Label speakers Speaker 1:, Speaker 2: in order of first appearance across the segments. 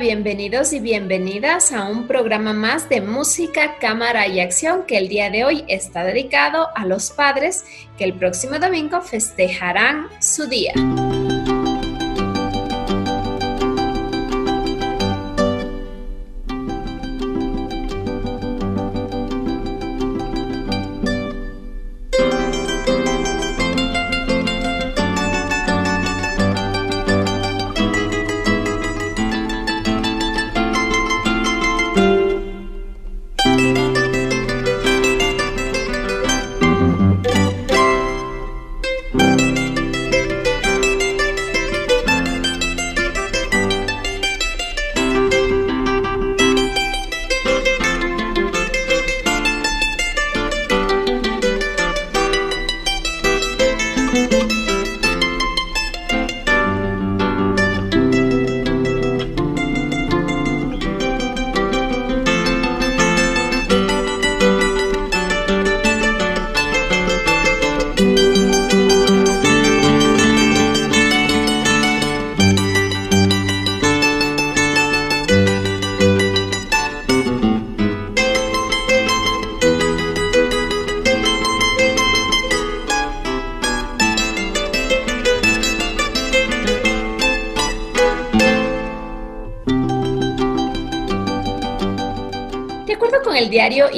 Speaker 1: Bienvenidos y bienvenidas a un programa más de música, cámara y acción que el día de hoy está dedicado a los padres que el próximo domingo festejarán su día.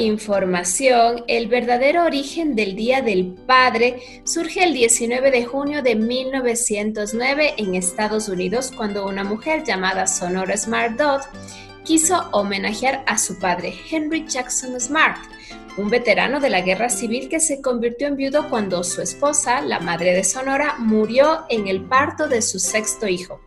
Speaker 1: Información, el verdadero origen del Día del Padre surge el 19 de junio de 1909 en Estados Unidos cuando una mujer llamada Sonora Smart Dodd quiso homenajear a su padre, Henry Jackson Smart, un veterano de la guerra civil que se convirtió en viudo cuando su esposa, la madre de Sonora, murió en el parto de su sexto hijo.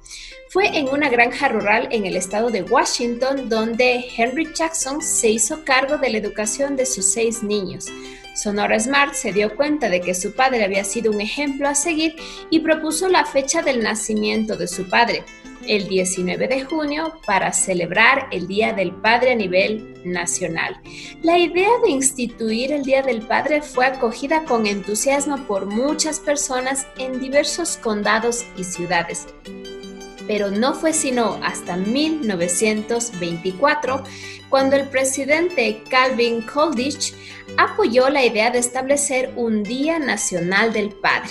Speaker 1: Fue en una granja rural en el estado de Washington donde Henry Jackson se hizo cargo de la educación de sus seis niños. Sonora Smart se dio cuenta de que su padre había sido un ejemplo a seguir y propuso la fecha del nacimiento de su padre, el 19 de junio, para celebrar el Día del Padre a nivel nacional. La idea de instituir el Día del Padre fue acogida con entusiasmo por muchas personas en diversos condados y ciudades pero no fue sino hasta 1924 cuando el presidente Calvin Coolidge apoyó la idea de establecer un Día Nacional del Padre.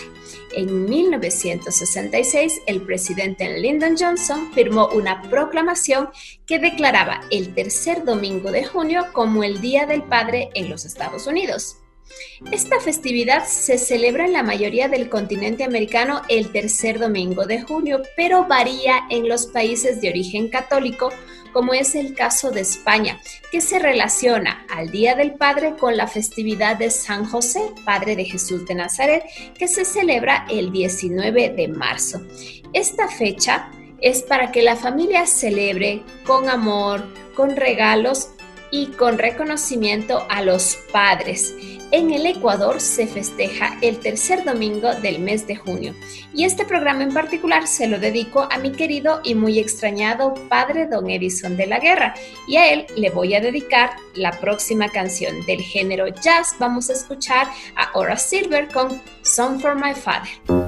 Speaker 1: En 1966, el presidente Lyndon Johnson firmó una proclamación que declaraba el tercer domingo de junio como el Día del Padre en los Estados Unidos. Esta festividad se celebra en la mayoría del continente americano el tercer domingo de junio, pero varía en los países de origen católico, como es el caso de España, que se relaciona al Día del Padre con la festividad de San José, Padre de Jesús de Nazaret, que se celebra el 19 de marzo. Esta fecha es para que la familia celebre con amor, con regalos y con reconocimiento a los padres. En el Ecuador se festeja el tercer domingo del mes de junio y este programa en particular se lo dedico a mi querido y muy extrañado padre Don Edison de la Guerra y a él le voy a dedicar la próxima canción del género jazz. Vamos a escuchar a Ora Silver con Song for My Father.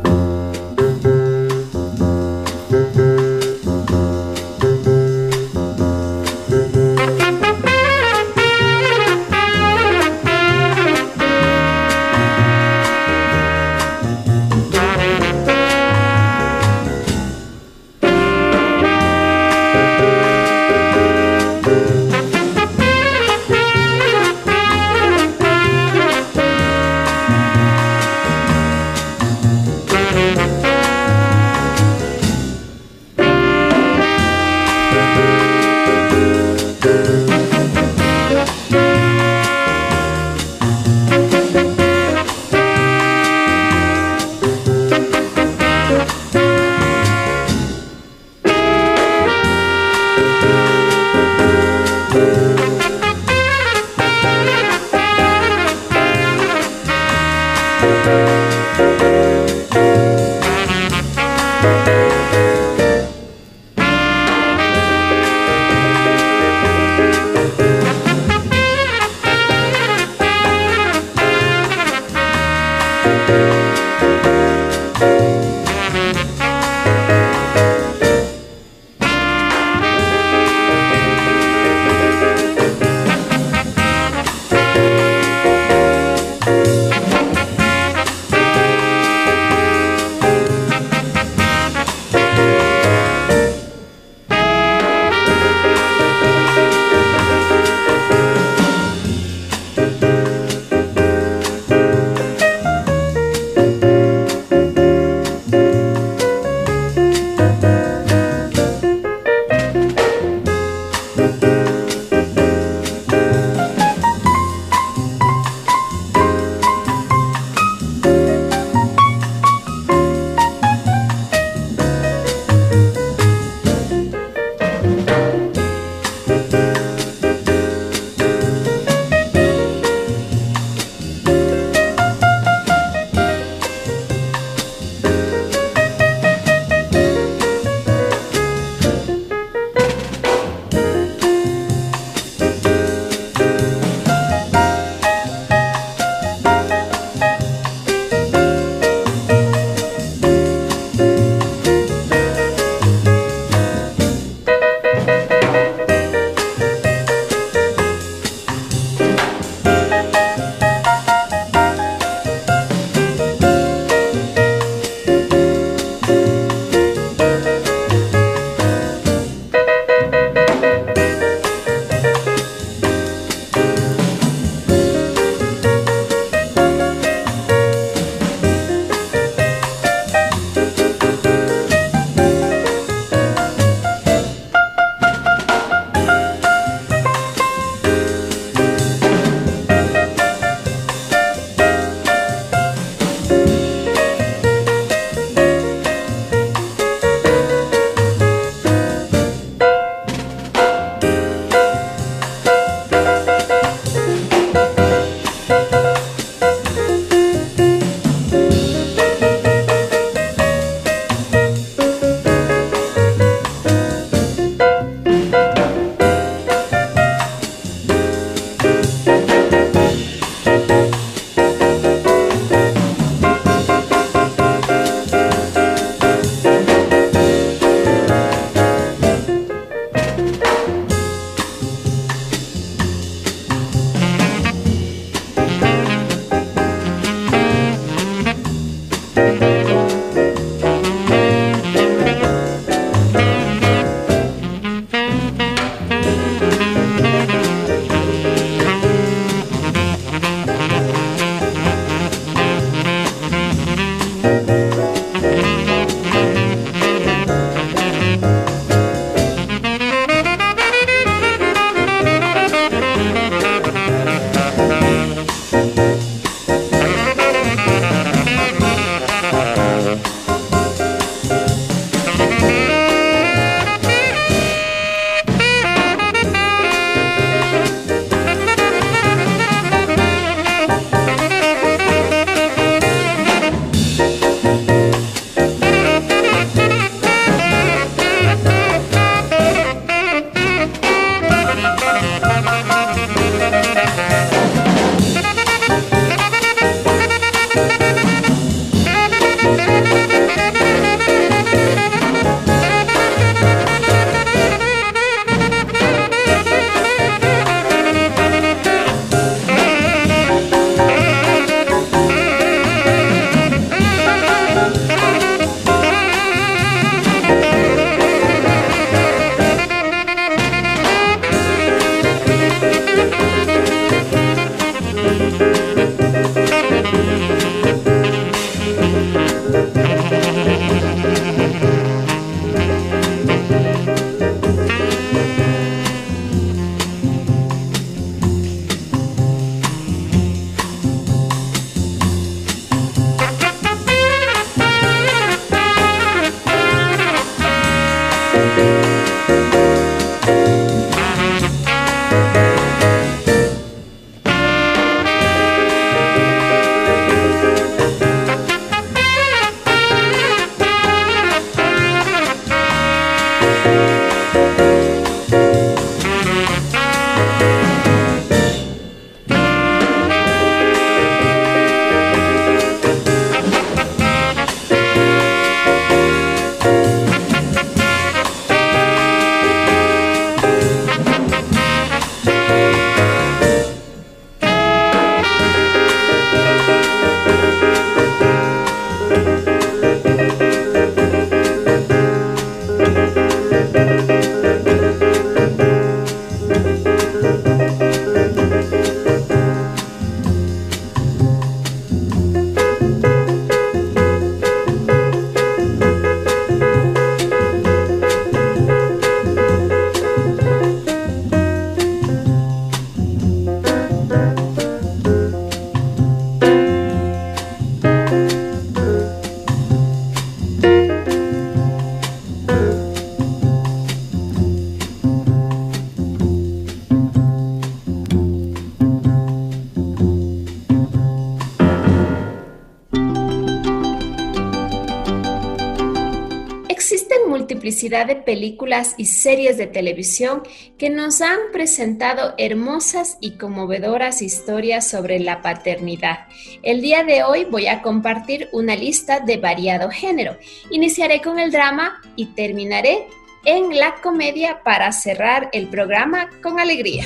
Speaker 1: De películas y series de televisión que nos han presentado hermosas y conmovedoras historias sobre la paternidad. El día de hoy voy a compartir una lista de variado género. Iniciaré con el drama y terminaré en la comedia para cerrar el programa con alegría.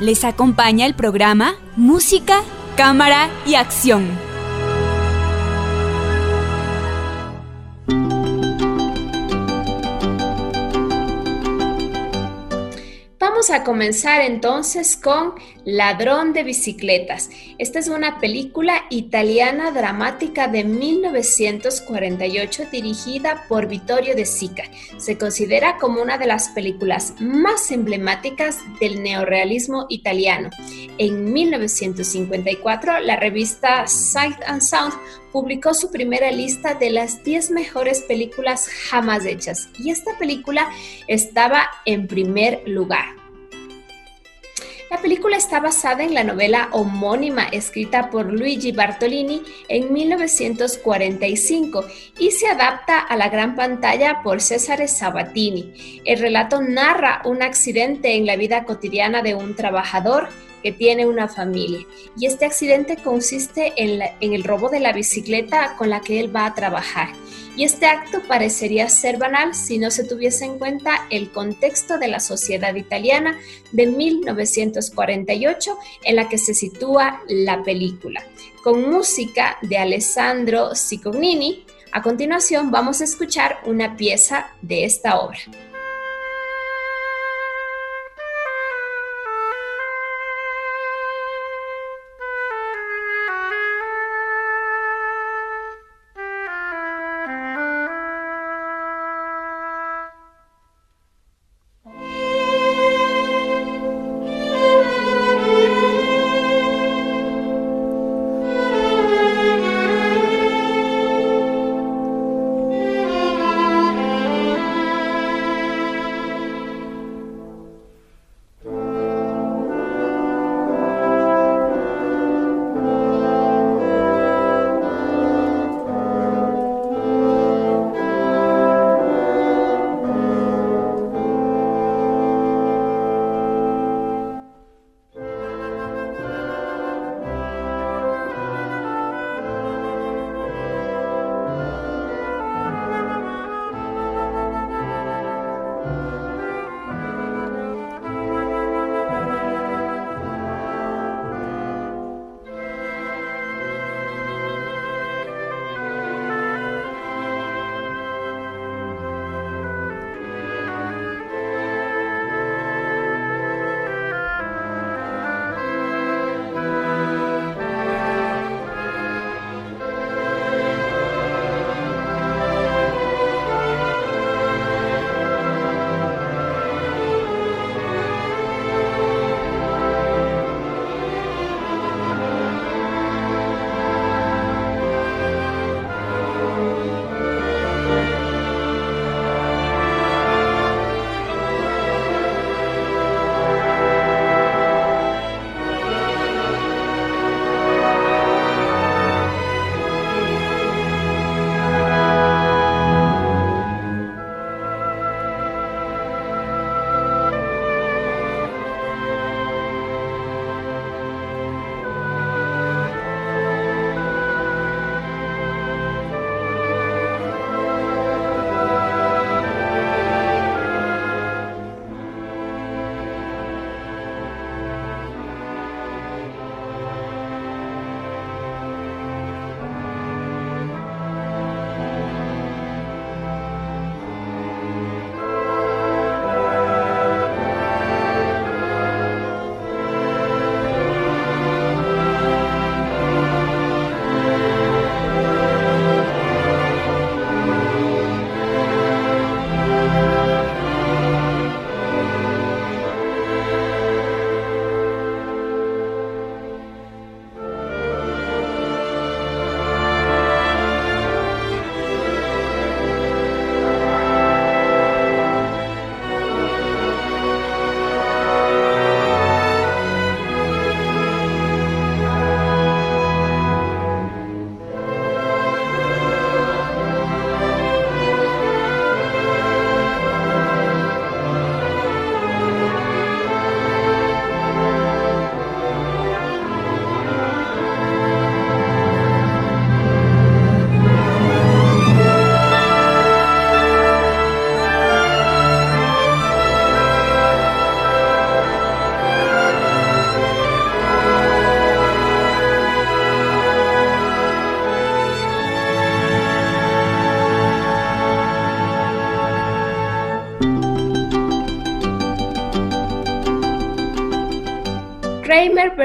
Speaker 2: Les acompaña el programa Música, Cámara y Acción.
Speaker 1: Vamos a comenzar entonces con Ladrón de Bicicletas. Esta es una película italiana dramática de 1948 dirigida por Vittorio De Sica. Se considera como una de las películas más emblemáticas del neorealismo italiano. En 1954, la revista Sight and Sound publicó su primera lista de las 10 mejores películas jamás hechas y esta película estaba en primer lugar. La película está basada en la novela homónima escrita por Luigi Bartolini en 1945 y se adapta a la gran pantalla por Cesare Sabatini. El relato narra un accidente en la vida cotidiana de un trabajador que tiene una familia y este accidente consiste en, en el robo de la bicicleta con la que él va a trabajar y este acto parecería ser banal si no se tuviese en cuenta el contexto de la sociedad italiana de 1948 en la que se sitúa la película. Con música de Alessandro Cicognini, a continuación vamos a escuchar una pieza de esta obra.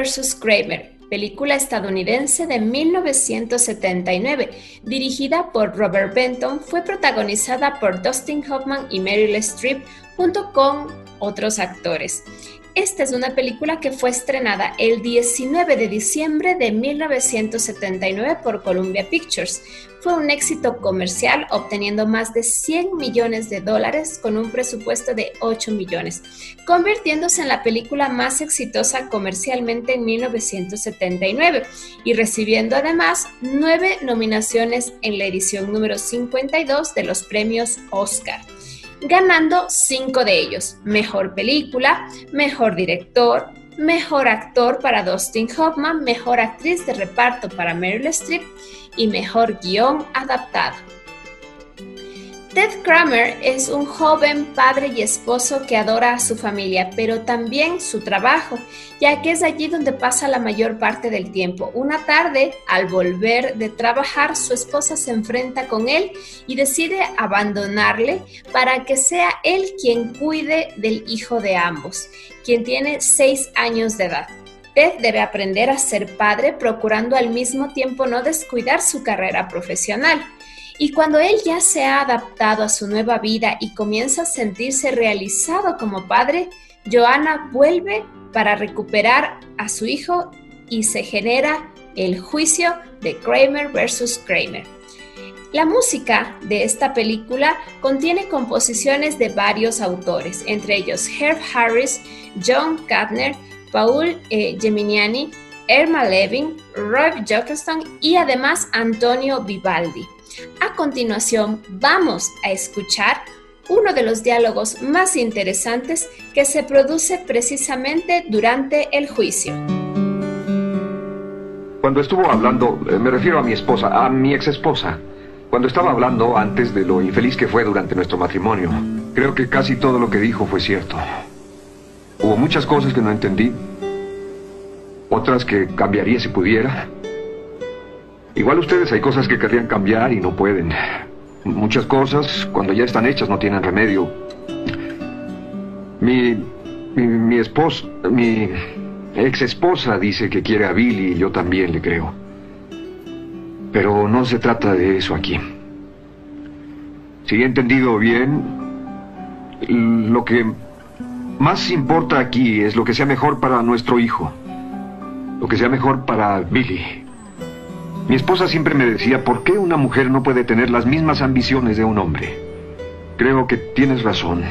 Speaker 1: Vs. Kramer, película estadounidense de 1979, dirigida por Robert Benton, fue protagonizada por Dustin Hoffman y Meryl Streep junto con otros actores. Esta es una película que fue estrenada el 19 de diciembre de 1979 por Columbia Pictures. Fue un éxito comercial, obteniendo más de 100 millones de dólares con un presupuesto de 8 millones, convirtiéndose en la película más exitosa comercialmente en 1979 y recibiendo además nueve nominaciones en la edición número 52 de los premios Oscar ganando cinco de ellos, mejor película, mejor director, mejor actor para Dustin Hoffman, mejor actriz de reparto para Meryl Streep y mejor guion adaptado. Ted Kramer es un joven padre y esposo que adora a su familia, pero también su trabajo, ya que es allí donde pasa la mayor parte del tiempo. Una tarde, al volver de trabajar, su esposa se enfrenta con él y decide abandonarle para que sea él quien cuide del hijo de ambos, quien tiene seis años de edad. Ted debe aprender a ser padre, procurando al mismo tiempo no descuidar su carrera profesional. Y cuando él ya se ha adaptado a su nueva vida y comienza a sentirse realizado como padre, Joanna vuelve para recuperar a su hijo y se genera el juicio de Kramer versus Kramer. La música de esta película contiene composiciones de varios autores, entre ellos Herb Harris, John Kattner, Paul eh, Geminiani, Irma Levin, Rob Jockerson y además Antonio Vivaldi. A continuación, vamos a escuchar uno de los diálogos más interesantes que se produce precisamente durante el juicio.
Speaker 3: Cuando estuvo hablando, eh, me refiero a mi esposa, a mi ex esposa. Cuando estaba hablando antes de lo infeliz que fue durante nuestro matrimonio, creo que casi todo lo que dijo fue cierto. Hubo muchas cosas que no entendí, otras que cambiaría si pudiera, Igual ustedes hay cosas que querrían cambiar y no pueden. Muchas cosas, cuando ya están hechas, no tienen remedio. Mi, mi, mi ex esposa dice que quiere a Billy y yo también le creo. Pero no se trata de eso aquí. Si he entendido bien, lo que más importa aquí es lo que sea mejor para nuestro hijo. Lo que sea mejor para Billy. Mi esposa siempre me decía, ¿por qué una mujer no puede tener las mismas ambiciones de un hombre? Creo que tienes razón.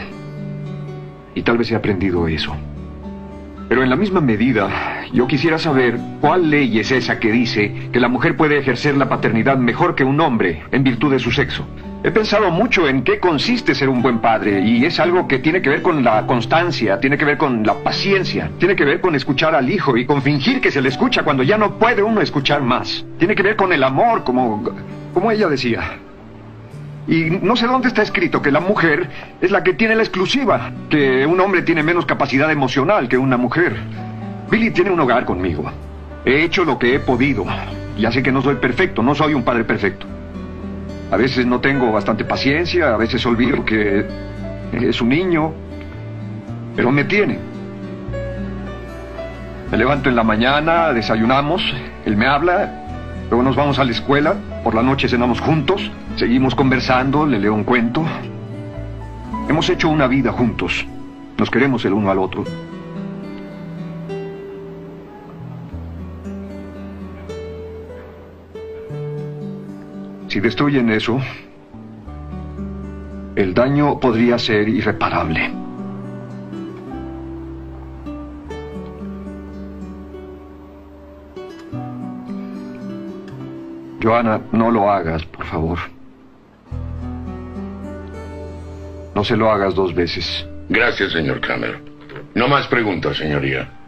Speaker 3: Y tal vez he aprendido eso. Pero en la misma medida, yo quisiera saber cuál ley es esa que dice que la mujer puede ejercer la paternidad mejor que un hombre en virtud de su sexo. He pensado mucho en qué consiste ser un buen padre y es algo que tiene que ver con la constancia, tiene que ver con la paciencia, tiene que ver con escuchar al hijo y con fingir que se le escucha cuando ya no puede uno escuchar más. Tiene que ver con el amor, como, como ella decía. Y no sé dónde está escrito que la mujer es la que tiene la exclusiva, que un hombre tiene menos capacidad emocional que una mujer. Billy tiene un hogar conmigo. He hecho lo que he podido. Ya sé que no soy perfecto, no soy un padre perfecto. A veces no tengo bastante paciencia, a veces olvido que es un niño, pero me tiene. Me levanto en la mañana, desayunamos, él me habla, luego nos vamos a la escuela, por la noche cenamos juntos, seguimos conversando, le leo un cuento. Hemos hecho una vida juntos, nos queremos el uno al otro. Si destruyen eso, el daño podría ser irreparable. Joana, no lo hagas, por favor. No se lo hagas dos veces.
Speaker 4: Gracias, señor Kramer. No más preguntas, señoría.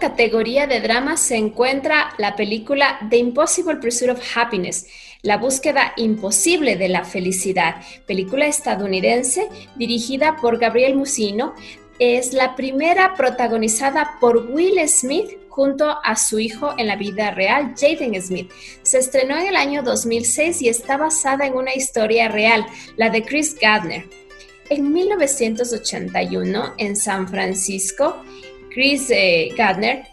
Speaker 1: Categoría de drama se encuentra la película The Impossible Pursuit of Happiness, La búsqueda imposible de la felicidad, película estadounidense dirigida por Gabriel Musino. Es la primera protagonizada por Will Smith junto a su hijo en la vida real, Jaden Smith. Se estrenó en el año 2006 y está basada en una historia real, la de Chris Gardner. En 1981, en San Francisco, Chris eh, Gardner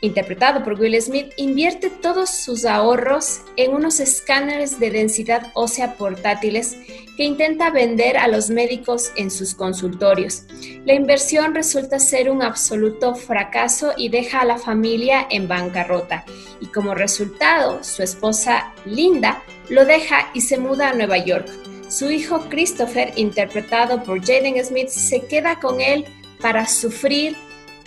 Speaker 1: interpretado por Will Smith, invierte todos sus ahorros en unos escáneres de densidad ósea portátiles que intenta vender a los médicos en sus consultorios. La inversión resulta ser un absoluto fracaso y deja a la familia en bancarrota. Y como resultado, su esposa Linda lo deja y se muda a Nueva York. Su hijo Christopher, interpretado por Jaden Smith, se queda con él para sufrir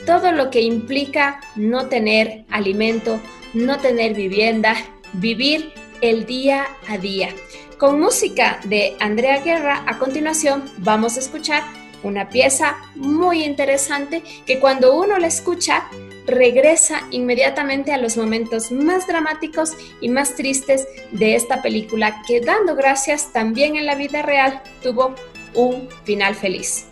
Speaker 1: todo lo que implica no tener alimento, no tener vivienda, vivir el día a día. Con música de Andrea Guerra, a continuación vamos a escuchar una pieza muy interesante que cuando uno la escucha regresa inmediatamente a los momentos más dramáticos y más tristes de esta película que dando gracias también en la vida real tuvo un final feliz.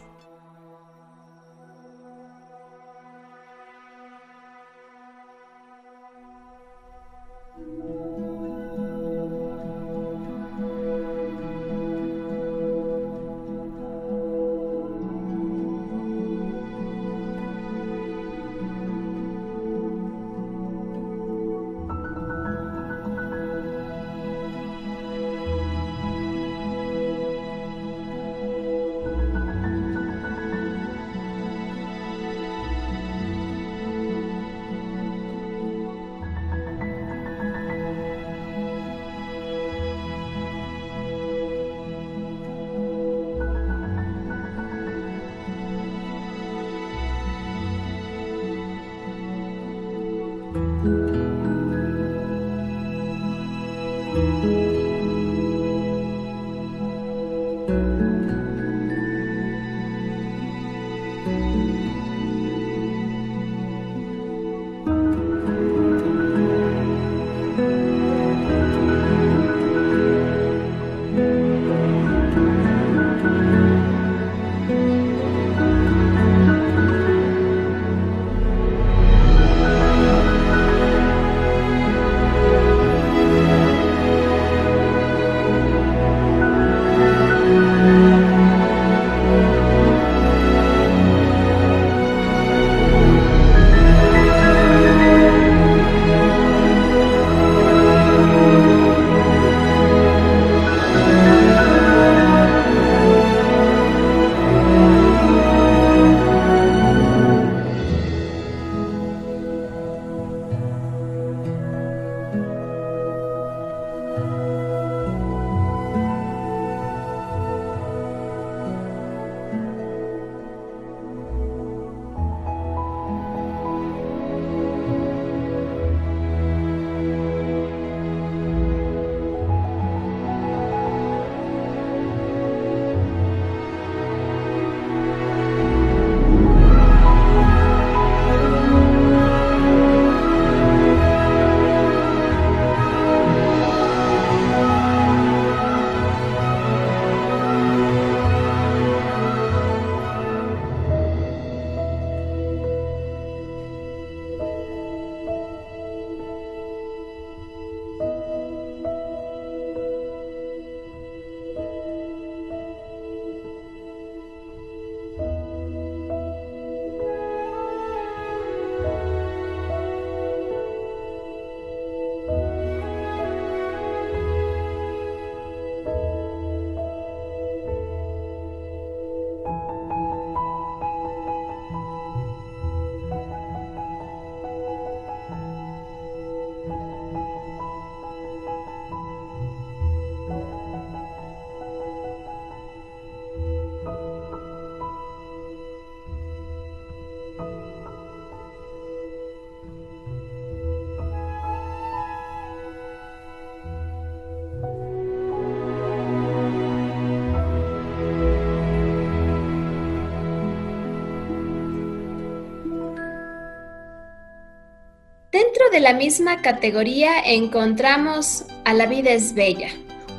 Speaker 1: De la misma categoría encontramos A la vida es bella,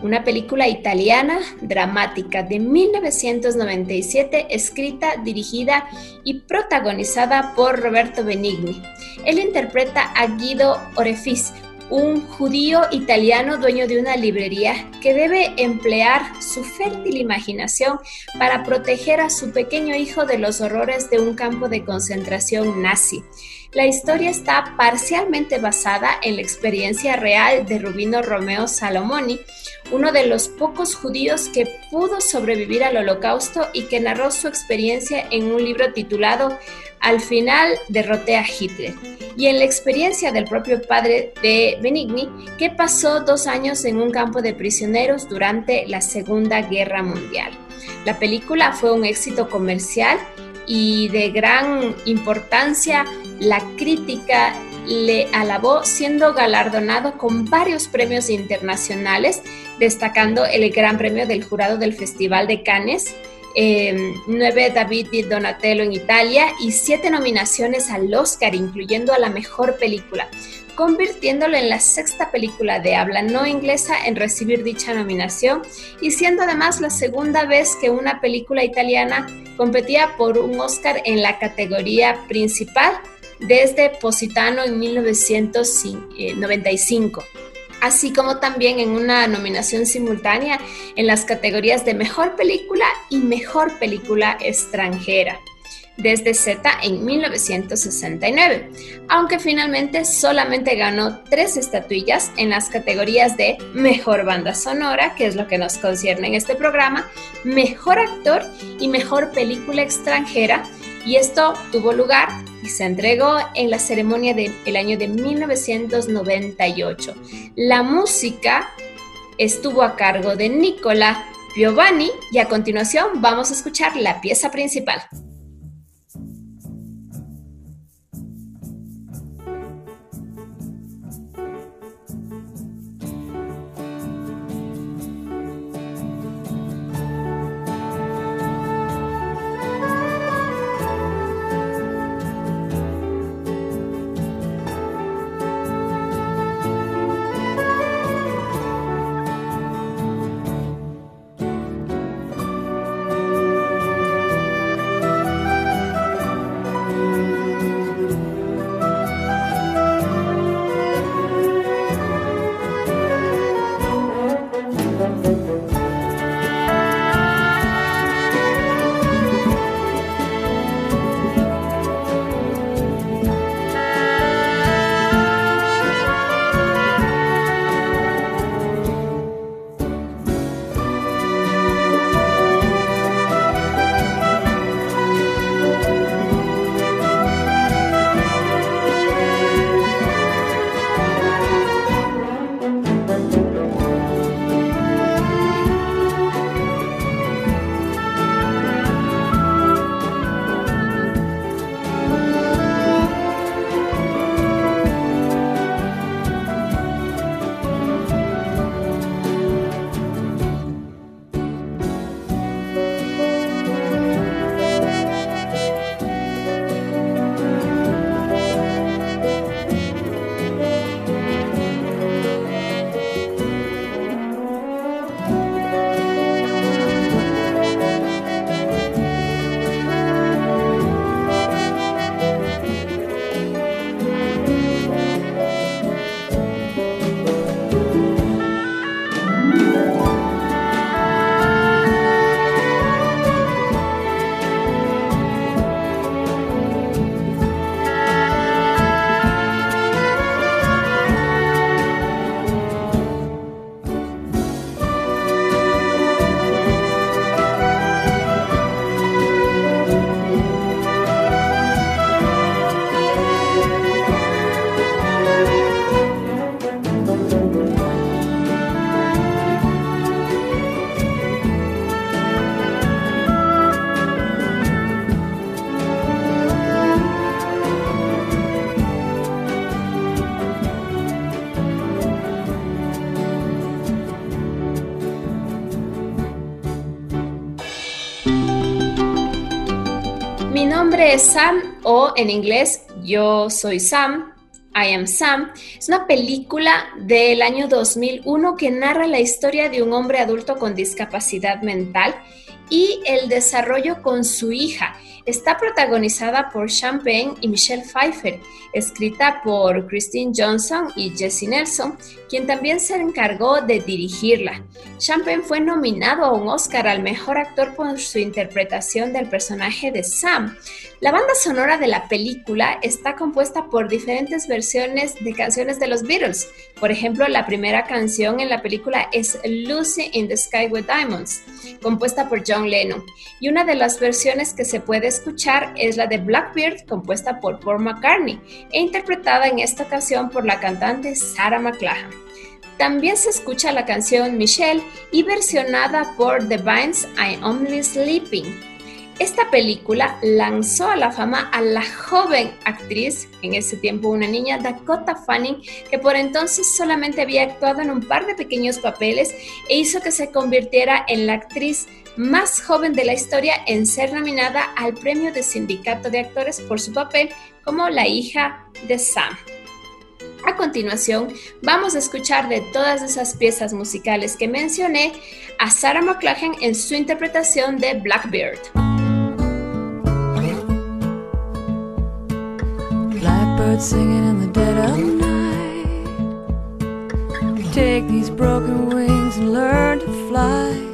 Speaker 1: una película italiana dramática de 1997 escrita, dirigida y protagonizada por Roberto Benigni. Él interpreta a Guido Orefice, un judío italiano dueño de una librería que debe emplear su fértil imaginación para proteger a su pequeño hijo de los horrores de un campo de concentración nazi. La historia está parcialmente basada en la experiencia real de Rubino Romeo Salomoni, uno de los pocos judíos que pudo sobrevivir al holocausto y que narró su experiencia en un libro titulado Al final derroté a Hitler, y en la experiencia del propio padre de Benigni, que pasó dos años en un campo de prisioneros durante la Segunda Guerra Mundial. La película fue un éxito comercial y de gran importancia, la crítica le alabó siendo galardonado con varios premios internacionales, destacando el Gran Premio del Jurado del Festival de Cannes, eh, nueve David y Donatello en Italia y siete nominaciones al Oscar, incluyendo a la mejor película, convirtiéndolo en la sexta película de habla no inglesa en recibir dicha nominación y siendo además la segunda vez que una película italiana competía por un Oscar en la categoría principal desde Positano en 1995 así como también en una nominación simultánea en las categorías de Mejor Película y Mejor Película Extranjera desde Z en 1969, aunque finalmente solamente ganó tres estatuillas en las categorías de Mejor Banda Sonora, que es lo que nos concierne en este programa, Mejor Actor y Mejor Película Extranjera, y esto tuvo lugar y se entregó en la ceremonia del año de 1998. La música estuvo a cargo de Nicola Piovani y a continuación vamos a escuchar la pieza principal. Sam o en inglés Yo soy Sam. I Am Sam es una película del año 2001 que narra la historia de un hombre adulto con discapacidad mental y el desarrollo con su hija. Está protagonizada por Champagne y Michelle Pfeiffer, escrita por Christine Johnson y Jesse Nelson, quien también se encargó de dirigirla. Champagne fue nominado a un Oscar al mejor actor por su interpretación del personaje de Sam. La banda sonora de la película está compuesta por diferentes versiones de canciones de los Beatles. Por ejemplo, la primera canción en la película es Lucy in the Sky with Diamonds, compuesta por John Lennon. Y una de las versiones que se puede escuchar es la de Blackbeard, compuesta por Paul McCartney e interpretada en esta ocasión por la cantante Sarah McLachlan. También se escucha la canción Michelle y versionada por The Vines I Only Sleeping. Esta película lanzó a la fama a la joven actriz, en ese tiempo una niña, Dakota Fanning, que por entonces solamente había actuado en un par de pequeños papeles e hizo que se convirtiera en la actriz más joven de la historia en ser nominada al premio de sindicato de actores por su papel como la hija de Sam. A continuación, vamos a escuchar de todas esas piezas musicales que mencioné a Sarah McLachlan en su interpretación de Blackbeard.
Speaker 5: birds singing. Take these broken wings and learn to fly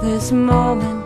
Speaker 5: This moment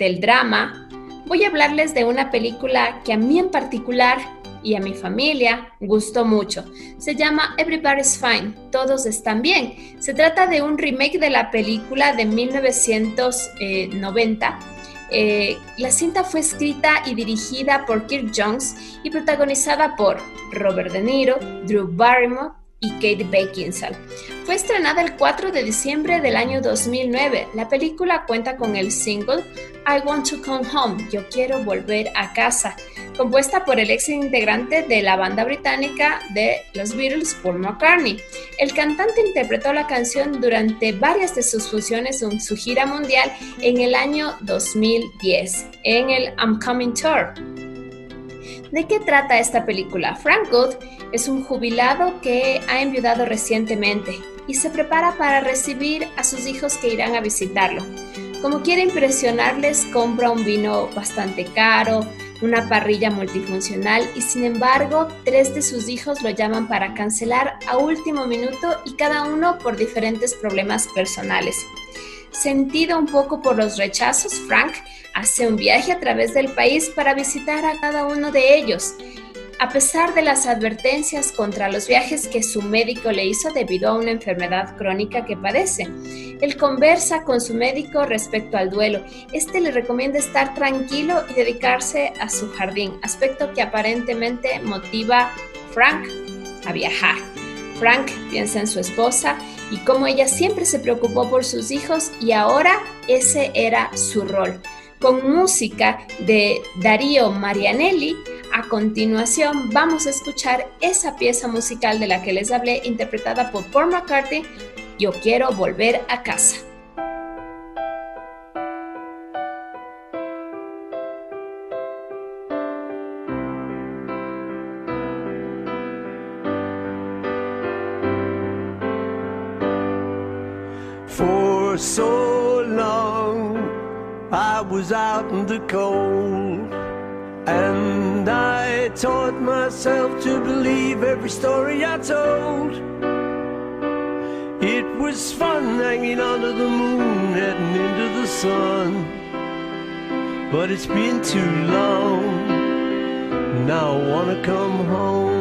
Speaker 1: del drama, voy a hablarles de una película que a mí en particular y a mi familia gustó mucho. Se llama Everybody's Fine, Todos Están Bien. Se trata de un remake de la película de 1990 eh, la cinta fue escrita y dirigida por Kirk Jones y protagonizada por Robert De Niro, Drew Barrymore y Kate Beckinsale. Fue estrenada el 4 de diciembre del año 2009. La película cuenta con el single I Want to Come Home, Yo quiero volver a casa, compuesta por el ex integrante de la banda británica de los Beatles, Paul McCartney. El cantante interpretó la canción durante varias de sus funciones en su gira mundial en el año 2010, en el I'm Coming Tour. ¿De qué trata esta película? Frank Good es un jubilado que ha enviudado recientemente y se prepara para recibir a sus hijos que irán a visitarlo. Como quiere impresionarles, compra un vino bastante caro, una parrilla multifuncional y sin embargo tres de sus hijos lo llaman para cancelar a último minuto y cada uno por diferentes problemas personales. Sentido un poco por los rechazos, Frank hace un viaje a través del país para visitar a cada uno de ellos. A pesar de las advertencias contra los viajes que su médico le hizo debido a una enfermedad crónica que padece, él conversa con su médico respecto al duelo. Este le recomienda estar tranquilo y dedicarse a su jardín, aspecto que aparentemente motiva a Frank a viajar. Frank piensa en su esposa y cómo ella siempre se preocupó por sus hijos y ahora ese era su rol. Con música de Darío Marianelli, a continuación vamos a escuchar esa pieza musical de la que les hablé interpretada por Paul McCartney, Yo quiero volver a casa.
Speaker 6: For so long I was out in the cold And I taught myself to believe every story I told. It was fun hanging under the moon, heading into the sun. But it's been too long, now I wanna come home.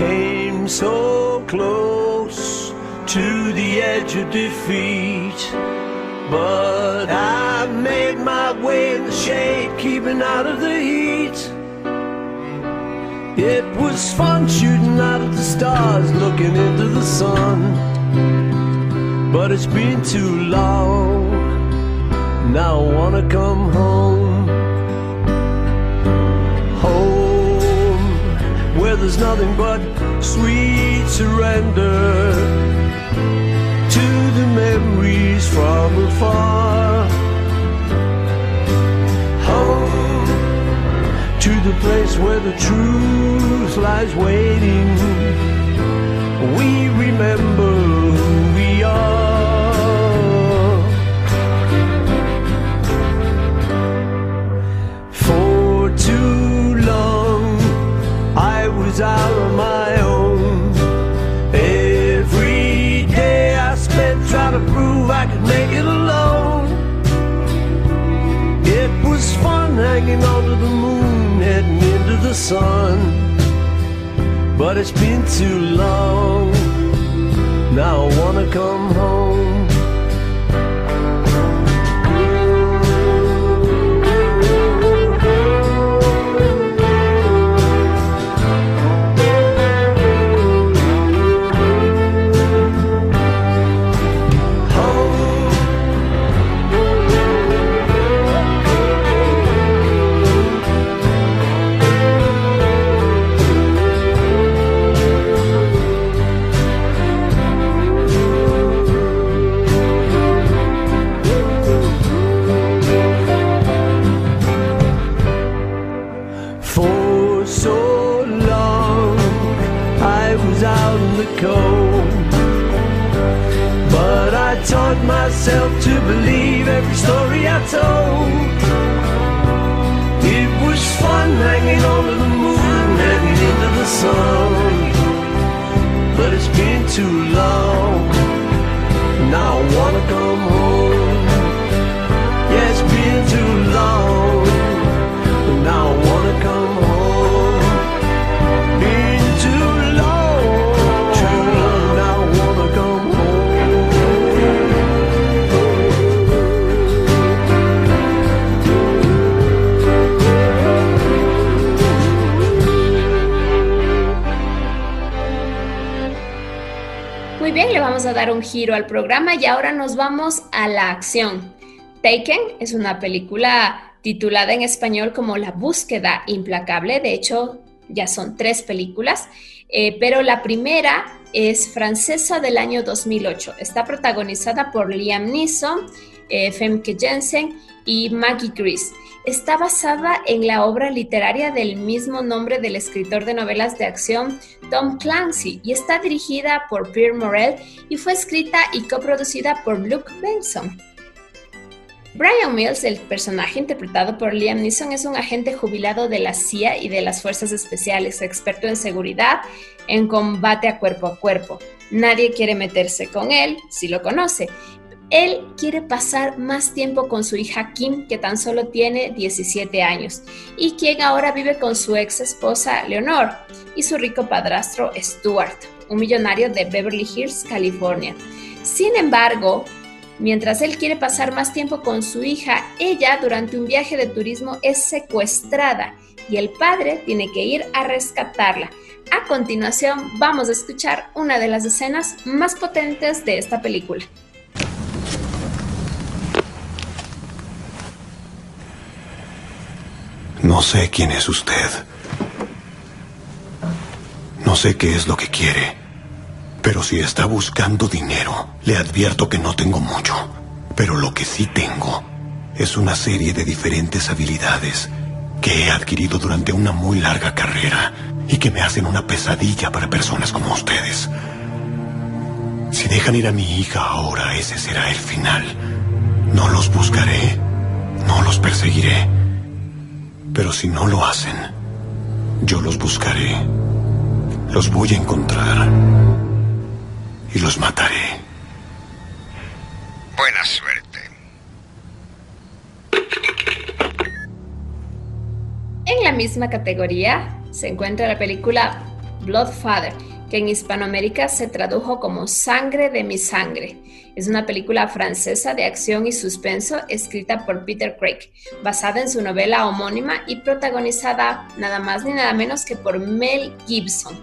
Speaker 6: Came so close to the edge of defeat. But I made my way in the shade, keeping out of the heat. It was fun shooting out at the stars, looking into the sun. But it's been too long, now I wanna come home. Home, there's nothing but sweet surrender to the memories from afar. Home to the place where the truth lies waiting. We remember Out on my own. Every day I spent trying to prove I could make it alone. It was fun hanging onto the moon, heading into the sun. But it's been too long. Now I wanna come home. Told. It was fun hanging onto the moon, heading into the sun. But it's been too long. Now I wanna come
Speaker 1: un giro al programa y ahora nos vamos a la acción. Taken es una película titulada en español como La búsqueda implacable. De hecho, ya son tres películas, eh, pero la primera es francesa del año 2008. Está protagonizada por Liam Neeson, eh, Femke Jensen y Maggie Gris. Está basada en la obra literaria del mismo nombre del escritor de novelas de acción Tom Clancy y está dirigida por Pierre Morel y fue escrita y coproducida por Luke Benson. Brian Mills, el personaje interpretado por Liam Neeson, es un agente jubilado de la CIA y de las Fuerzas Especiales, experto en seguridad, en combate a cuerpo a cuerpo. Nadie quiere meterse con él si lo conoce, Él quiere pasar más tiempo con su hija Kim, que tan solo tiene 17 años, y quien ahora vive con su ex esposa Leonor y su rico padrastro Stuart, un millonario de Beverly Hills, California. Sin embargo, mientras él quiere pasar más tiempo con su hija, ella durante un viaje de turismo es secuestrada y el padre tiene que ir a rescatarla. A continuación vamos a escuchar una de las escenas más potentes de esta película.
Speaker 7: No sé quién es usted. No sé qué es lo que quiere. Pero si está buscando dinero, le advierto que no tengo mucho. Pero lo que sí tengo es una serie de diferentes habilidades que he adquirido durante una muy larga carrera y que me hacen una pesadilla para personas como ustedes. Si dejan ir a mi hija ahora, ese será el final. No los buscaré, no los perseguiré. Pero si no lo hacen, yo los buscaré. Los voy a encontrar y los mataré.
Speaker 4: Buena suerte.
Speaker 1: En la misma categoría se encuentra la película Bloodfather, que en Hispanoamérica se tradujo como Sangre de mi sangre. Es una película francesa de acción y suspenso escrita por Peter Craig, basada en su novela homónima y protagonizada nada más ni nada menos que por Mel Gibson.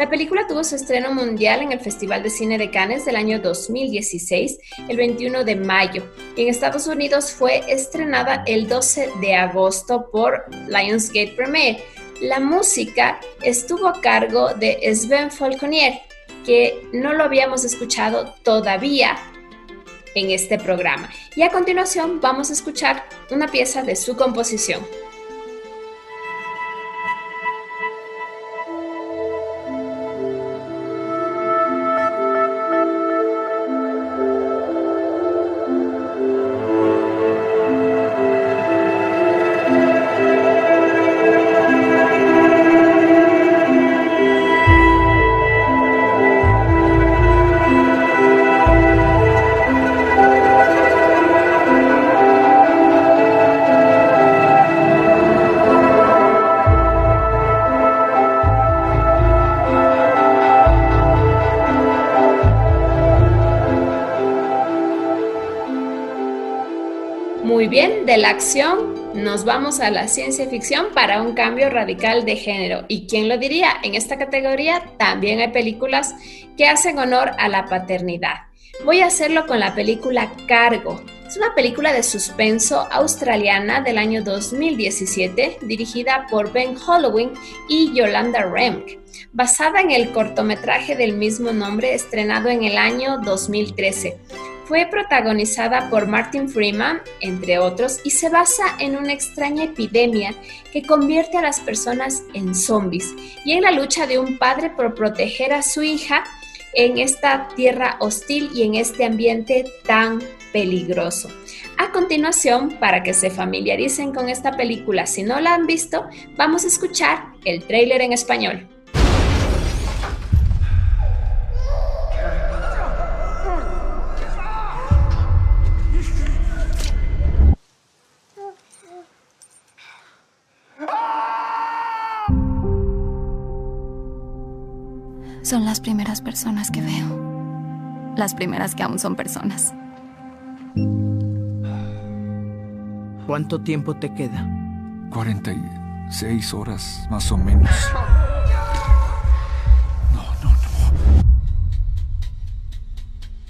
Speaker 1: La película tuvo su estreno mundial en el Festival de Cine de Cannes del año 2016, el 21 de mayo, y en Estados Unidos fue estrenada el 12 de agosto por Lionsgate Premiere. La música estuvo a cargo de Sven Falconier, que no lo habíamos escuchado todavía en este programa. Y a continuación vamos a escuchar una pieza de su composición. Acción nos vamos a la ciencia ficción para un cambio radical de género. ¿Y quién lo diría? En esta categoría también hay películas que hacen honor a la paternidad. Voy a hacerlo con la película Cargo. Es una película de suspenso australiana del año 2017 dirigida por Ben Holloway y Yolanda Remk, basada en el cortometraje del mismo nombre estrenado en el año 2013. Fue protagonizada por Martin Freeman, entre otros, y se basa en una extraña epidemia que convierte a las personas en zombies y en la lucha de un padre por proteger a su hija en esta tierra hostil y en este ambiente tan peligroso. A continuación, para que se familiaricen con esta película si no la han visto, vamos a escuchar el tráiler en español.
Speaker 8: Son las primeras personas que veo. Las primeras que aún son personas.
Speaker 9: ¿Cuánto tiempo te queda?
Speaker 10: 46 horas más o menos.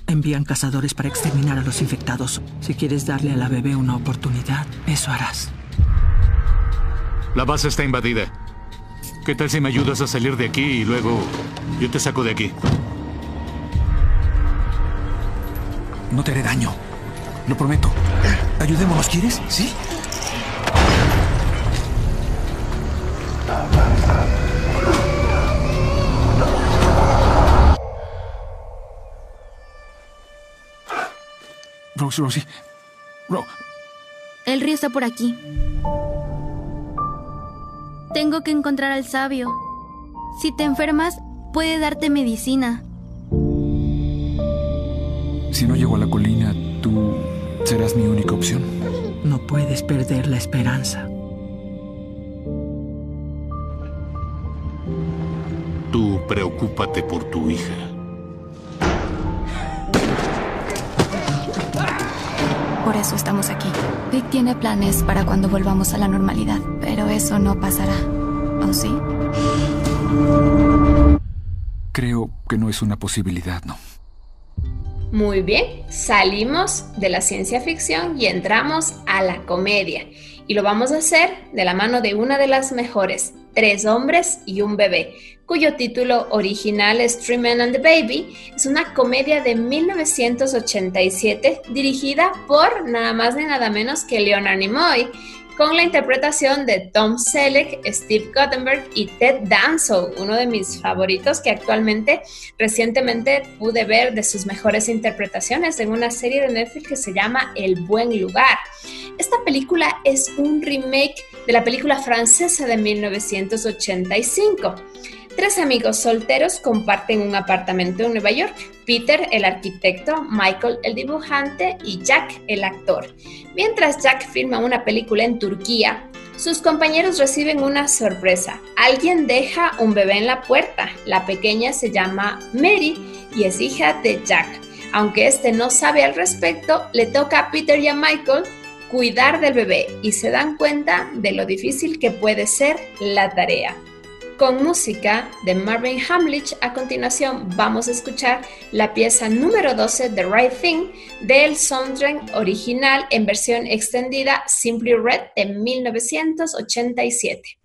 Speaker 9: Envían cazadores para exterminar a los infectados. Si quieres darle a la bebé una oportunidad, eso harás.
Speaker 11: La base está invadida. ¿Qué tal si me ayudas a salir de aquí y luego yo te saco de aquí?
Speaker 10: No te haré daño. Lo prometo. Ayudémonos, ¿quieres? ¿Sí? Rose, Rosie. Ro
Speaker 8: El río está por aquí. Tengo que encontrar al sabio. Si te enfermas, puede darte medicina.
Speaker 10: Si no llego a la colina, tú serás mi única opción.
Speaker 9: No puedes perder la esperanza.
Speaker 11: Tú preocúpate por tu hija.
Speaker 8: Por eso estamos aquí. Vic tiene planes para cuando volvamos a la normalidad, pero eso no pasará. ¿O sí?
Speaker 10: Creo que no es una posibilidad, ¿no?
Speaker 1: Muy bien, salimos de la ciencia ficción y entramos a la comedia. Y lo vamos a hacer de la mano de una de las mejores, Tres hombres y un bebé, cuyo título original es Three Men and the Baby. Es una comedia de 1987 dirigida por nada más ni nada menos que Leonard Nimoy con la interpretación de Tom Selleck, Steve Guttenberg y Ted Danson, uno de mis favoritos que actualmente recientemente pude ver de sus mejores interpretaciones en una serie de Netflix que se llama El Buen Lugar. Esta película es un remake de la película francesa de 1985. Tres amigos solteros comparten un apartamento en Nueva York. Peter, el arquitecto, Michael, el dibujante y Jack, el actor. Mientras Jack filma una película en Turquía, sus compañeros reciben una sorpresa. Alguien deja un bebé en la puerta. La pequeña se llama Mary y es hija de Jack. Aunque este no sabe al respecto, le toca a Peter y a Michael cuidar del bebé y se dan cuenta de lo difícil que puede ser la tarea con música de Marvin Hamlich. A continuación vamos a escuchar la pieza número 12, The Right Thing, del soundtrack original en versión extendida Simply Red de 1987.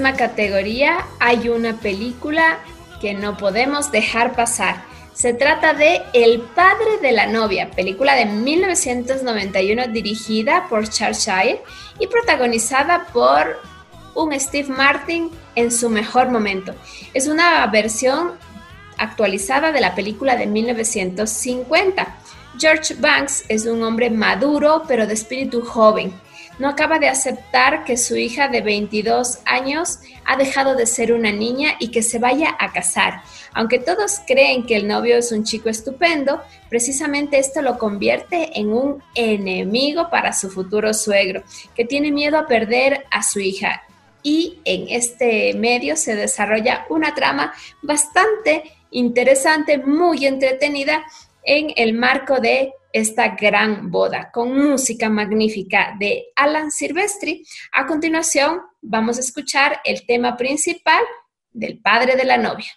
Speaker 1: Misma categoría hay una película que no podemos dejar pasar. Se trata de El padre de la novia, película de 1991 dirigida por Charles Shire y protagonizada por un Steve Martin en su mejor momento. Es una versión actualizada de la película de 1950. George Banks es un hombre maduro pero de espíritu joven no acaba de aceptar que su hija de 22 años ha dejado de ser una niña y que se vaya a casar. Aunque todos creen que el novio es un chico estupendo, precisamente esto lo convierte en un enemigo para su futuro suegro, que tiene miedo a perder a su hija. Y en este medio se desarrolla una trama bastante interesante, muy entretenida en el marco de esta gran boda con música magnífica de Alan Silvestri. A continuación, vamos a escuchar el tema principal del padre de la novia.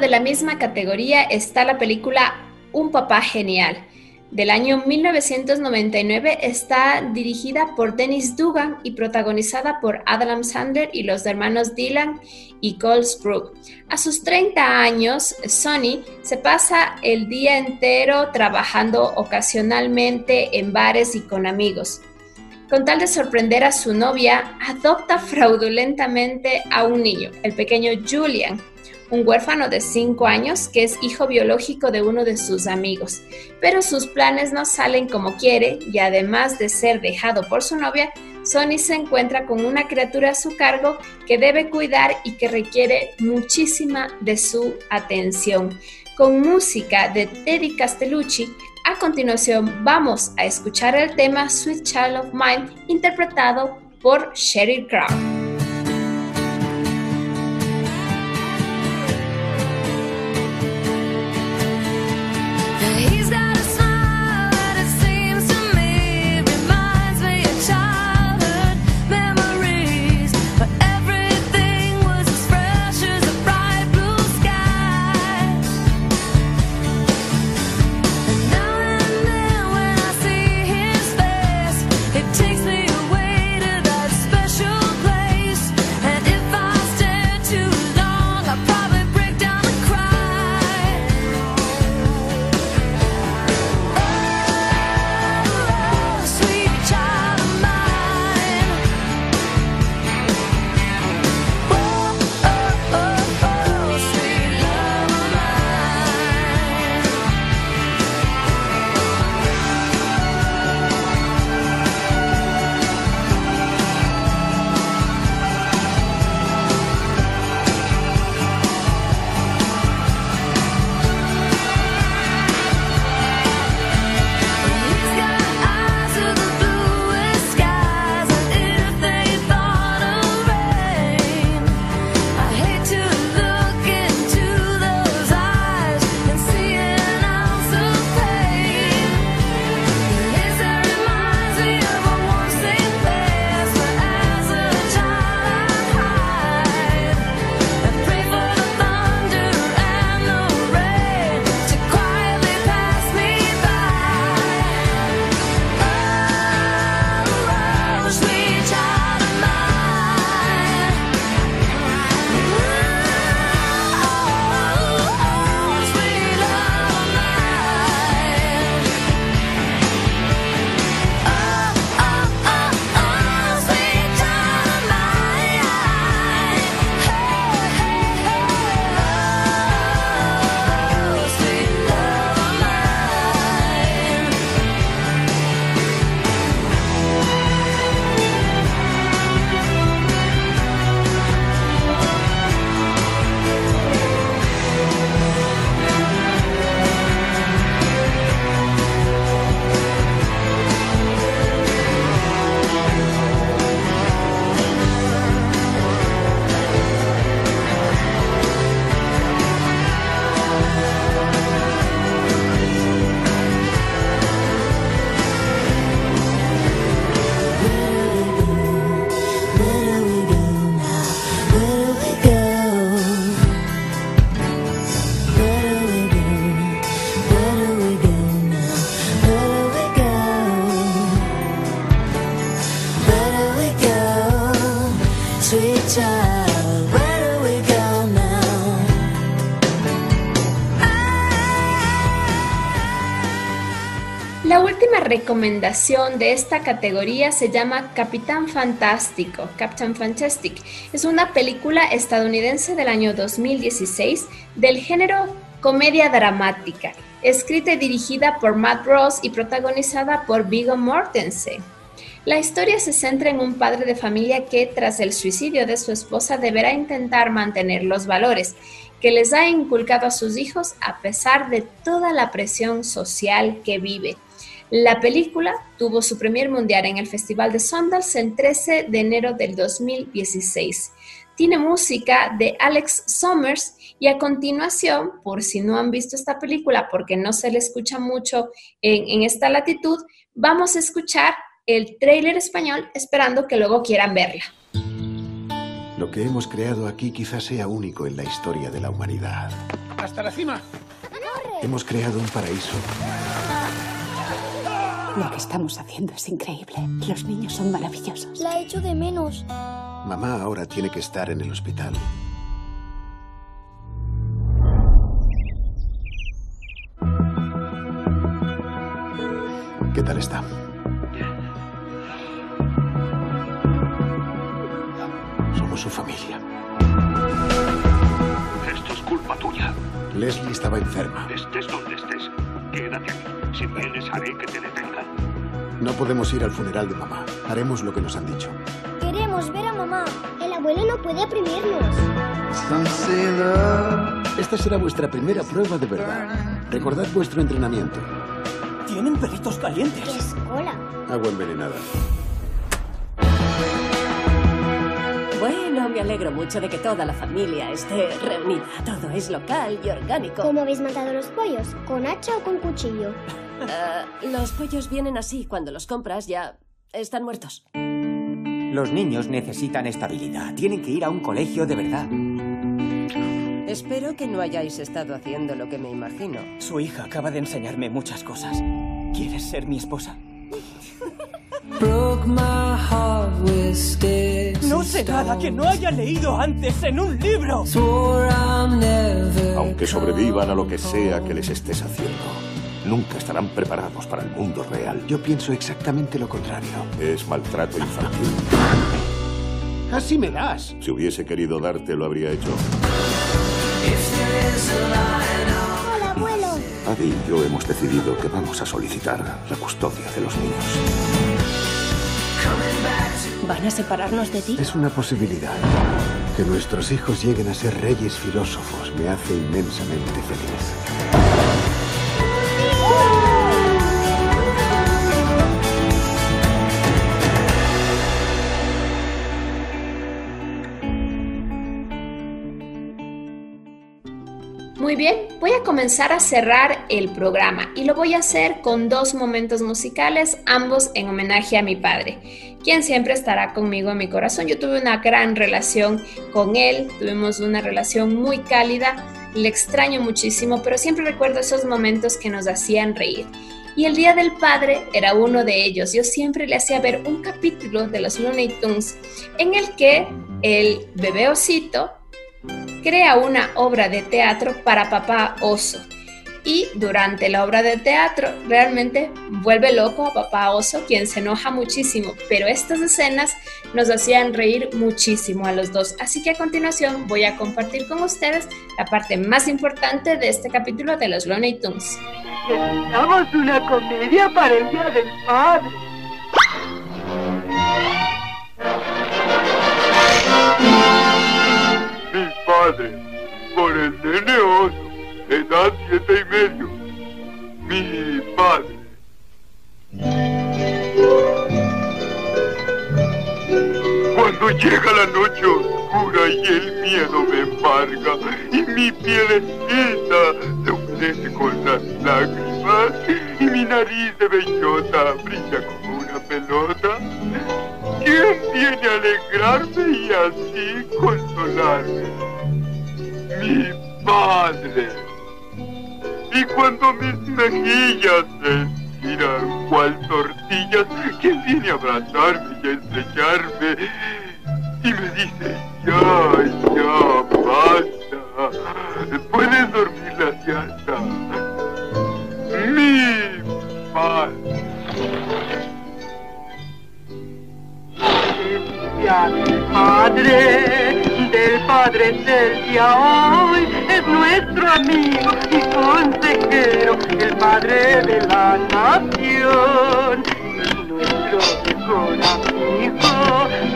Speaker 1: De la misma categoría está la película Un papá genial. Del año 1999 está dirigida por Dennis Dugan y protagonizada por Adam Sandler y los hermanos Dylan y Colesbrook. A sus 30 años, Sonny se pasa el día entero trabajando ocasionalmente en bares y con amigos. Con tal de sorprender a su novia, adopta fraudulentamente a un niño, el pequeño Julian, un huérfano de 5 años que es hijo biológico de uno de sus amigos. Pero sus planes no salen como quiere y además de ser dejado por su novia, Sonny se encuentra con una criatura a su cargo que debe cuidar y que requiere muchísima de su atención. Con música de Teddy Castellucci, a continuación vamos a escuchar el tema Sweet Child of Mine interpretado por Sheryl Crow. Recomendación de esta categoría se llama Capitán Fantástico, Captain Fantastic. Es una película estadounidense del año 2016 del género comedia dramática, escrita y dirigida por Matt Ross y protagonizada por Viggo Mortensen. La historia se centra en un padre de familia que tras el suicidio de su esposa deberá intentar mantener los valores que les ha inculcado a sus hijos a pesar de toda la presión social que vive. La película tuvo su premier mundial en el Festival de Sundance el 13 de enero del 2016. Tiene música de Alex Summers y a continuación, por si no han visto esta película porque no se le escucha mucho en, en esta latitud, vamos a escuchar el tráiler español esperando que luego quieran verla.
Speaker 7: Lo que hemos creado aquí quizás sea único en la historia de la humanidad.
Speaker 12: ¡Hasta la cima!
Speaker 7: Hemos creado un paraíso.
Speaker 13: Lo que estamos haciendo es increíble. Los niños son maravillosos.
Speaker 14: La echo de menos.
Speaker 7: Mamá ahora tiene que estar en el hospital. ¿Qué tal está? Somos su familia.
Speaker 15: Esto es culpa tuya.
Speaker 7: Leslie estaba enferma.
Speaker 15: Estés donde estés. Quédate aquí. Si vienes, haré que te detengan.
Speaker 7: No podemos ir al funeral de mamá. Haremos lo que nos han dicho.
Speaker 14: Queremos ver a mamá. El abuelo no puede oprimirnos.
Speaker 7: Esta será vuestra primera prueba de verdad. Recordad vuestro entrenamiento.
Speaker 12: Tienen perritos calientes.
Speaker 14: ¡Qué escola!
Speaker 7: Agua envenenada.
Speaker 16: Bueno, me alegro mucho de que toda la familia esté reunida. Todo es local y orgánico.
Speaker 14: ¿Cómo habéis matado los pollos? ¿Con hacha o con cuchillo?
Speaker 16: Eh, los pollos vienen así. Cuando los compras ya están muertos.
Speaker 17: Los niños necesitan estabilidad. Tienen que ir a un colegio de verdad.
Speaker 16: Espero que no hayáis estado haciendo lo que me imagino.
Speaker 12: Su hija acaba de enseñarme muchas cosas. ¿Quieres ser mi esposa? No sé nada que no haya leído antes en un libro.
Speaker 4: Aunque sobrevivan a lo que sea que les estés haciendo, nunca estarán preparados para el mundo real.
Speaker 7: Yo pienso exactamente lo contrario.
Speaker 4: Es maltrato infantil.
Speaker 7: Casi me das.
Speaker 4: Si hubiese querido darte, lo habría hecho.
Speaker 14: Hola, abuelo.
Speaker 4: Adi y yo hemos decidido que vamos a solicitar la custodia de los niños.
Speaker 16: ¿Van a separarnos de ti?
Speaker 7: Es una posibilidad. Que nuestros hijos lleguen a ser reyes filósofos me hace inmensamente feliz.
Speaker 1: Muy bien, voy a comenzar a cerrar el programa y lo voy a hacer con dos momentos musicales, ambos en homenaje a mi padre, quien siempre estará conmigo en mi corazón. Yo tuve una gran relación con él, tuvimos una relación muy cálida, le extraño muchísimo, pero siempre recuerdo esos momentos que nos hacían reír. Y el Día del Padre era uno de ellos. Yo siempre le hacía ver un capítulo de los Looney Tunes en el que el bebé osito crea una obra de teatro para papá oso. Y durante la obra de teatro realmente vuelve loco a papá oso, quien se enoja muchísimo. Pero estas escenas nos hacían reír muchísimo a los dos. Así que a continuación voy a compartir con ustedes la parte más importante de este capítulo de los Looney Tunes.
Speaker 18: Necesitamos una comedia para el Día del Padre.
Speaker 15: Mi padre, por el nene oso, edad siete y medio. Mi padre. Cuando llega la noche oscura y el miedo me embarga y mi pielecita se humedece con las lágrimas y mi nariz de bellota brilla como una pelota, ¿quién viene a alegrarme y así consolarme? Mi padre. Y cuando mis mejillas se estiran cual tortillas, ¿quién viene a abrazarme y a estrellarme? y me dice, ya, ya, basta. Puedes dormir la siesta. Mi padre.
Speaker 18: Del padre, del padre del día hoy, es nuestro amigo y consejero, el padre de la nación. Es nuestro mejor amigo,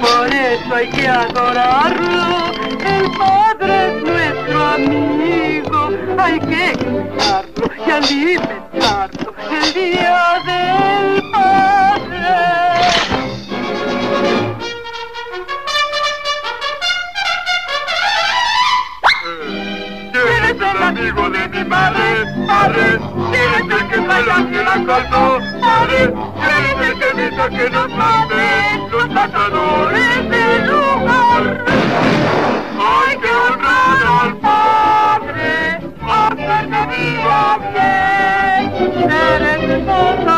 Speaker 18: por eso hay que adorarlo. El padre es nuestro amigo, hay que cuidarlo y alimentarlo el día del padre.
Speaker 15: De ¿quién es el que baila en la ¿quién es el que grita que nos maten los matadores del lugar? Hay que honrar al padre hasta que viva bien. Eres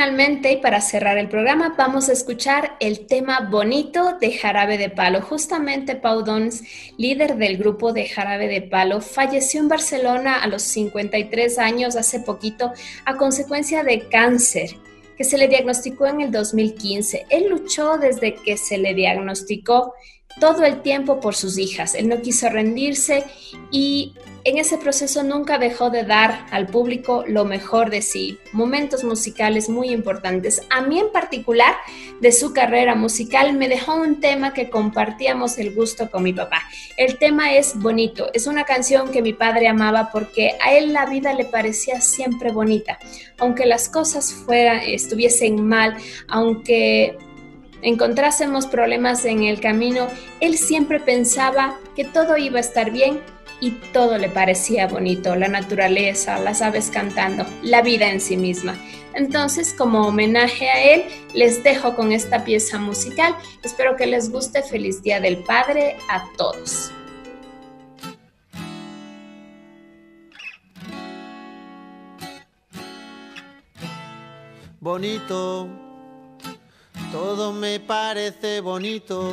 Speaker 1: finalmente y para cerrar el programa vamos a escuchar el tema bonito de Jarabe de Palo. Justamente Pau Dons, líder del grupo de Jarabe de Palo, falleció en Barcelona a los 53 años hace poquito a consecuencia de cáncer que se le diagnosticó en el 2015. Él luchó desde que se le diagnosticó todo el tiempo por sus hijas. Él no quiso rendirse y en ese proceso nunca dejó de dar al público lo mejor de sí. Momentos musicales muy importantes. A mí en particular, de su carrera musical, me dejó un tema que compartíamos el gusto con mi papá. El tema es bonito. Es una canción que mi padre amaba porque a él la vida le parecía siempre bonita. Aunque las cosas fueran, estuviesen mal, aunque encontrásemos problemas en el camino, él siempre pensaba que todo iba a estar bien y todo le parecía bonito, la naturaleza, las aves cantando, la vida en sí misma. Entonces, como homenaje a él, les dejo con esta pieza musical. Espero que les guste. Feliz Día del Padre a todos.
Speaker 19: bonito, todo me parece bonito.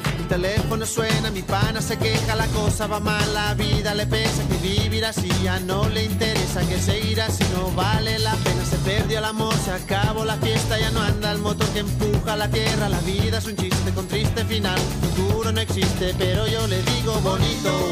Speaker 19: Teléfono suena, mi pana se queja, la cosa va mal, la vida le pesa, que vivir así ya no le interesa, que seguir así no vale la pena, se perdió el amor, se acabó la fiesta, ya no anda el motor que empuja la tierra, la vida es un chiste con triste final, futuro no existe, pero yo le digo bonito,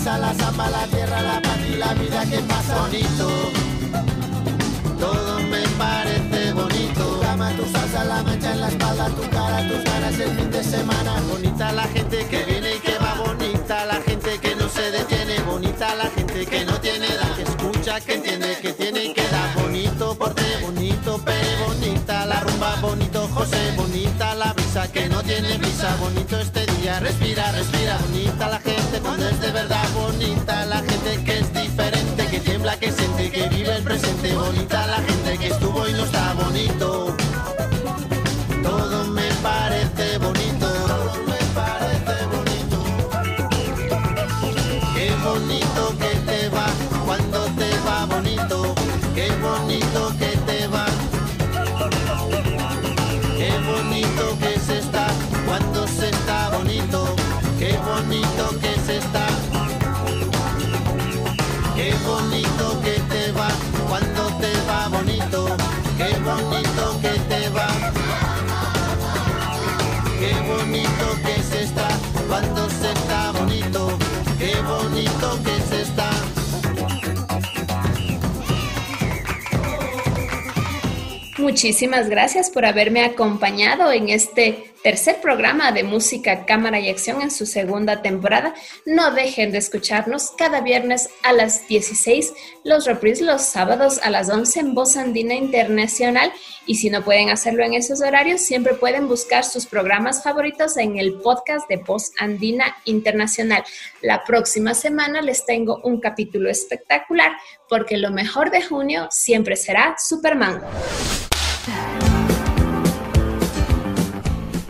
Speaker 19: salsa, la zapa, la tierra, la paz y la vida que pasa. Bonito, todo me parece bonito. Tu cama, tu salsa, la mancha en la espalda, tu cara, tus ganas el fin de semana. Bonita la gente que viene y que va, bonita la gente que no se detiene, bonita la gente que no tiene edad, que escucha, que entiende, que tiene y que da. Bonito porte, bonito pere, bonita la rumba, bonito José, bonita la brisa que no tiene prisa, bonito este respira, respira, bonita la gente cuando es de verdad, bonita la gente que es diferente, que tiembla, que siente, que vive el presente, bonita la gente que estuvo y no está bonito.
Speaker 1: Muchísimas gracias por haberme acompañado en este tercer programa de música, cámara y acción en su segunda temporada. No dejen de escucharnos cada viernes a las 16, los reprises los sábados a las 11 en Voz Andina Internacional. Y si no pueden hacerlo en esos horarios, siempre pueden buscar sus programas favoritos en el podcast de Voz Andina Internacional. La próxima semana les tengo un capítulo espectacular porque lo mejor de junio siempre será Superman.